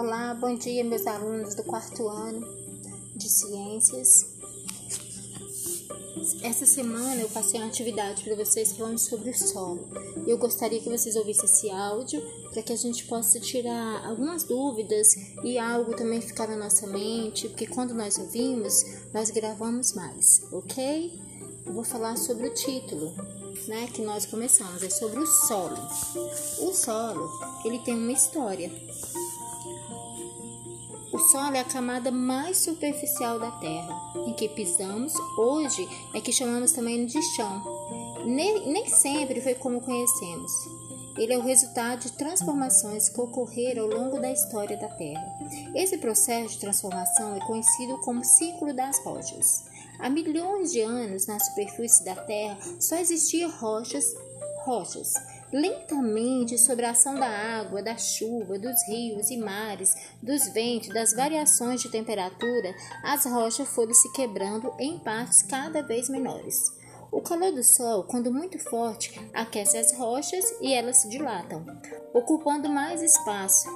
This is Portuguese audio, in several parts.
Olá, bom dia, meus alunos do quarto ano de ciências. Essa semana eu passei uma atividade para vocês falando sobre o solo. Eu gostaria que vocês ouvissem esse áudio para que a gente possa tirar algumas dúvidas e algo também ficar na nossa mente, porque quando nós ouvimos, nós gravamos mais, ok? Eu vou falar sobre o título, né, que nós começamos, é sobre o solo. O solo, ele tem uma história. O solo é a camada mais superficial da Terra, em que pisamos, hoje é que chamamos também de chão. Nem, sempre foi como conhecemos. Ele é o resultado de transformações que ocorreram ao longo da história da Terra. Esse processo de transformação é conhecido como ciclo das rochas. Há milhões de anos, na superfície da Terra, só existiam rochas, rochas lentamente sobre a ação da água, da chuva, dos rios e mares, dos ventos, das variações de temperatura, as rochas foram se quebrando em partes cada vez menores. O calor do sol, quando muito forte, aquece as rochas e elas se dilatam, ocupando mais espaço.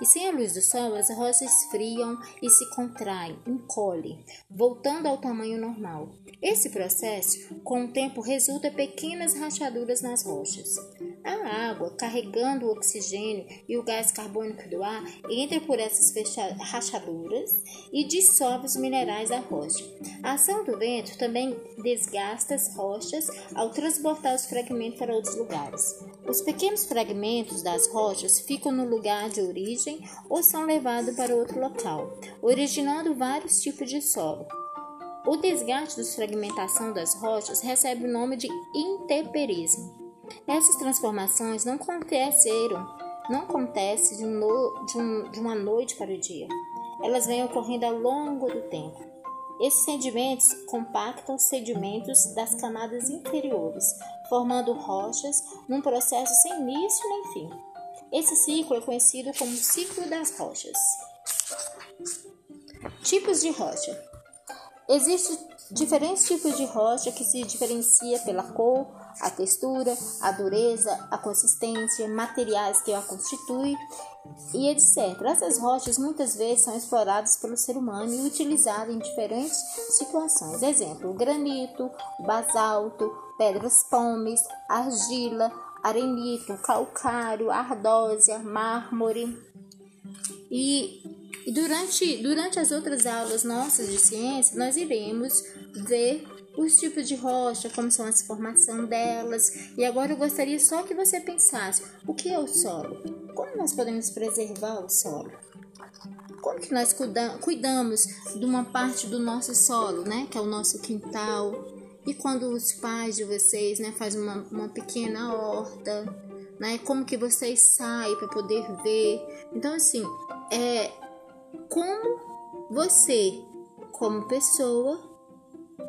E sem a luz do sol, as rochas esfriam e se contraem, encolhem, voltando ao tamanho normal. Esse processo, com o tempo, resulta pequenas rachaduras nas rochas. A água, carregando o oxigênio e o gás carbônico do ar, entra por essas rachaduras e dissolve os minerais da rocha. A ação do vento também desgasta as rochas ao transportar os fragmentos para outros lugares. Os pequenos fragmentos das rochas ficam no lugar de origem ou são levados para outro local, originando vários tipos de solo. O desgaste da fragmentação das rochas recebe o nome de intemperismo. Essas transformações não aconteceram, não acontecem de, no, de, um, de uma noite para o dia. Elas vêm ocorrendo ao longo do tempo. Esses sedimentos compactam os sedimentos das camadas inferiores, formando rochas num processo sem início nem fim. Esse ciclo é conhecido como ciclo das rochas. Tipos de rocha. Existem diferentes tipos de rocha que se diferencia pela cor, a textura, a dureza, a consistência, materiais que a constituem e etc. Essas rochas muitas vezes são exploradas pelo ser humano e utilizadas em diferentes situações. Exemplo: granito, basalto, pedras pomes, argila, arenito, calcário, ardósia, mármore. E e durante, durante as outras aulas nossas de ciência, nós iremos ver os tipos de rocha, como são as formação delas. E agora eu gostaria só que você pensasse: o que é o solo? Como nós podemos preservar o solo? Como que nós cuidamos de uma parte do nosso solo, né? Que é o nosso quintal. E quando os pais de vocês, né, fazem uma, uma pequena horta, né? Como que vocês saem para poder ver? Então, assim, é, como você, como pessoa,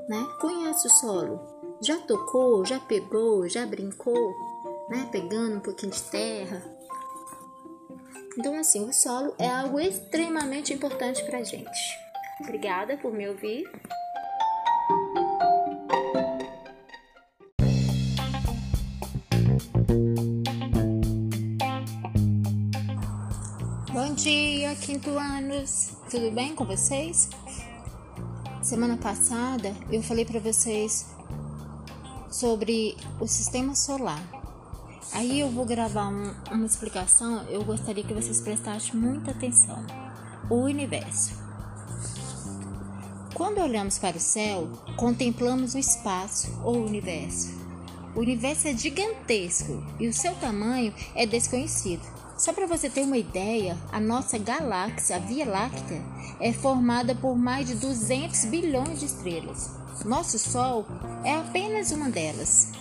né, conhece o solo. Já tocou, já pegou, já brincou, né, pegando um pouquinho de terra. Então, assim, o solo é algo extremamente importante para gente. Obrigada por me ouvir. 28 anos, tudo bem com vocês? Semana passada eu falei para vocês sobre o sistema solar. Aí eu vou gravar um, uma explicação, eu gostaria que vocês prestassem muita atenção. O universo. Quando olhamos para o céu, contemplamos o espaço ou o universo. O universo é gigantesco e o seu tamanho é desconhecido. Só para você ter uma ideia, a nossa galáxia, a Via Láctea, é formada por mais de 200 bilhões de estrelas. Nosso Sol é apenas uma delas.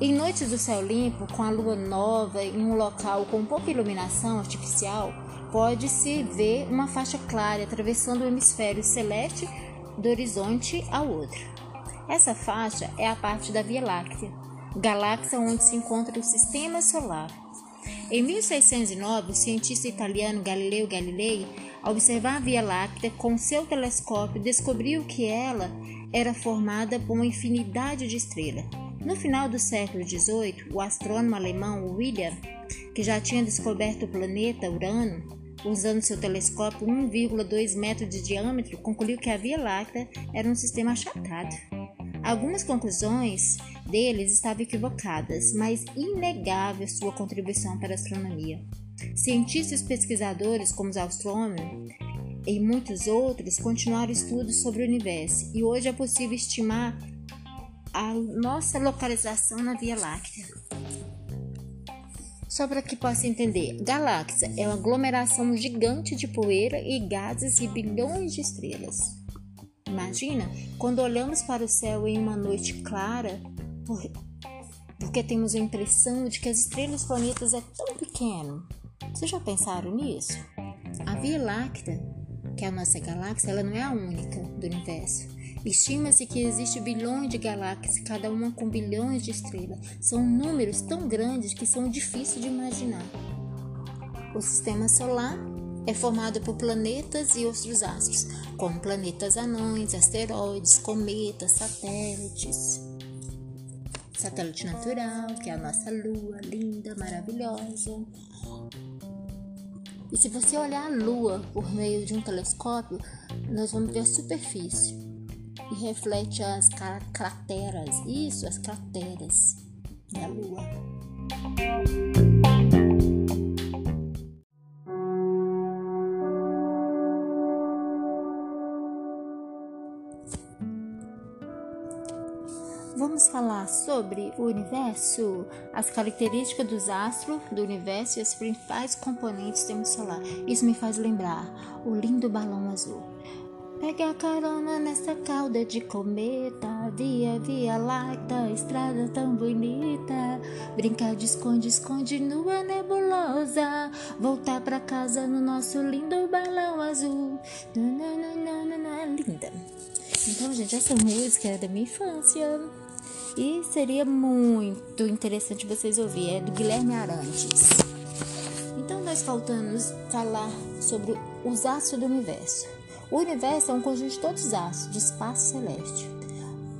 Em noites do céu limpo, com a lua nova em um local com pouca iluminação artificial, pode-se ver uma faixa clara atravessando o hemisfério celeste do horizonte ao outro. Essa faixa é a parte da Via Láctea, galáxia onde se encontra o sistema solar. Em 1609, o cientista italiano Galileu Galilei, ao observar a Via Láctea com seu telescópio, descobriu que ela era formada por uma infinidade de estrelas. No final do século XVIII, o astrônomo alemão William, que já tinha descoberto o planeta Urano, usando seu telescópio 1,2 metros de diâmetro, concluiu que a Via Láctea era um sistema achatado. Algumas conclusões deles estavam equivocadas, mas inegável sua contribuição para a astronomia. Cientistas pesquisadores como os astrônomos e muitos outros continuaram estudos sobre o universo e hoje é possível estimar a nossa localização na Via Láctea. Só para que possa entender, galáxia é uma aglomeração gigante de poeira e gases e bilhões de estrelas. Imagina quando olhamos para o céu em uma noite clara, porque temos a impressão de que as estrelas planetas é tão pequeno. Vocês já pensaram nisso? A Via Láctea, que é a nossa galáxia, ela não é a única do universo. Estima-se que existe bilhões de galáxias, cada uma com bilhões de estrelas. São números tão grandes que são difíceis de imaginar. O sistema solar é formado por planetas e outros astros, como planetas anões, asteroides, cometas, satélites. Satélite natural, que é a nossa lua, linda, maravilhosa. E se você olhar a lua por meio de um telescópio, nós vamos ver a superfície e reflete as crateras, isso, as crateras da lua. Sobre o universo, as características dos astros do universo e os principais componentes do sistema solar. Isso me faz lembrar o lindo balão azul. Pegue a carona nessa cauda de cometa, via, via láctea, estrada tão bonita. Brincar de esconde, esconde nua nebulosa. Voltar pra casa no nosso lindo balão azul. Nananana, linda. Então, gente, essa música é da minha infância. E seria muito interessante vocês ouvirem. É do Guilherme Arantes. Então, nós faltamos falar sobre os astros do universo. O universo é um conjunto de todos os astros de espaço celeste.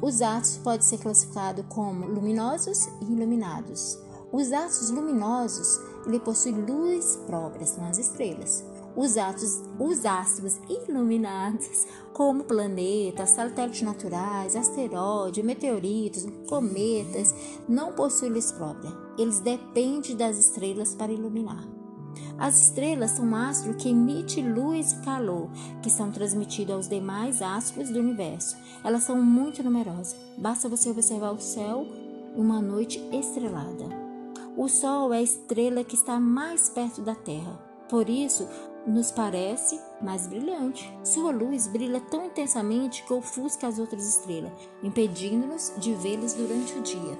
Os astros podem ser classificados como luminosos e iluminados. Os astros luminosos ele possuem luz própria, são as estrelas. Os astros, os astros iluminados, como planetas, satélites naturais, asteroides, meteoritos, cometas, não possuem luz própria. Eles dependem das estrelas para iluminar. As estrelas são astros que emitem luz e calor, que são transmitidos aos demais astros do universo. Elas são muito numerosas. Basta você observar o céu uma noite estrelada. O Sol é a estrela que está mais perto da Terra. Por isso, nos parece mais brilhante. Sua luz brilha tão intensamente que ofusca as outras estrelas, impedindo-nos de vê-las durante o dia.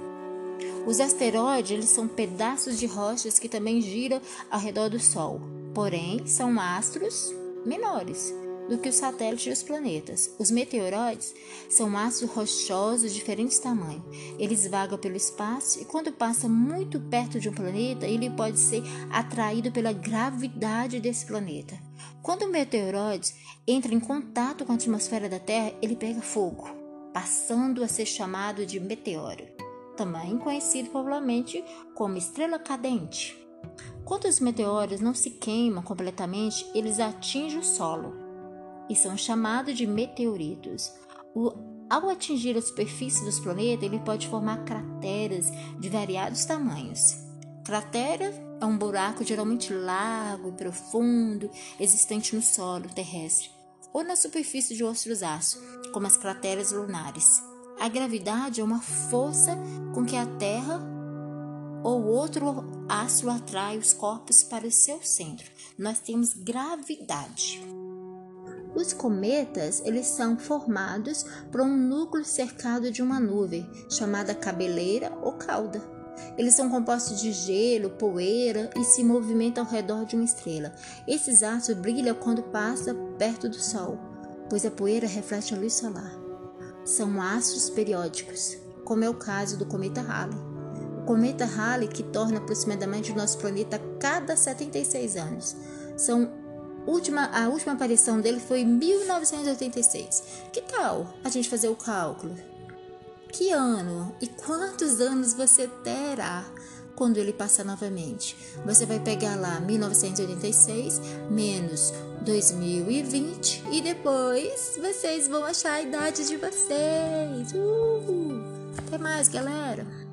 Os asteroides eles são pedaços de rochas que também giram ao redor do Sol, porém são astros menores do que os satélites e os planetas. Os meteoroides são astros rochosos de diferentes tamanhos. Eles vagam pelo espaço e quando passa muito perto de um planeta, ele pode ser atraído pela gravidade desse planeta. Quando o meteoroide entra em contato com a atmosfera da Terra, ele pega fogo, passando a ser chamado de meteoro também conhecido popularmente como estrela cadente. Quando os meteoros não se queimam completamente, eles atingem o solo e são chamados de meteoritos. O, ao atingir a superfície dos planetas, ele pode formar crateras de variados tamanhos. Cratera é um buraco geralmente largo e profundo, existente no solo terrestre ou na superfície de outros astros, como as crateras lunares. A gravidade é uma força com que a Terra ou outro astro atrai os corpos para o seu centro. Nós temos gravidade. Os cometas, eles são formados por um núcleo cercado de uma nuvem, chamada cabeleira ou cauda. Eles são compostos de gelo, poeira e se movimentam ao redor de uma estrela. Esses astros brilham quando passa perto do Sol, pois a poeira reflete a luz solar são astros periódicos, como é o caso do cometa Halley. O cometa Halley, que torna aproximadamente o nosso planeta a cada 76 anos. São última, a última aparição dele foi em 1986. Que tal a gente fazer o cálculo? Que ano e quantos anos você terá quando ele passar novamente. Você vai pegar lá 1986 menos 2020 e depois vocês vão achar a idade de vocês. Uh! Até mais, galera!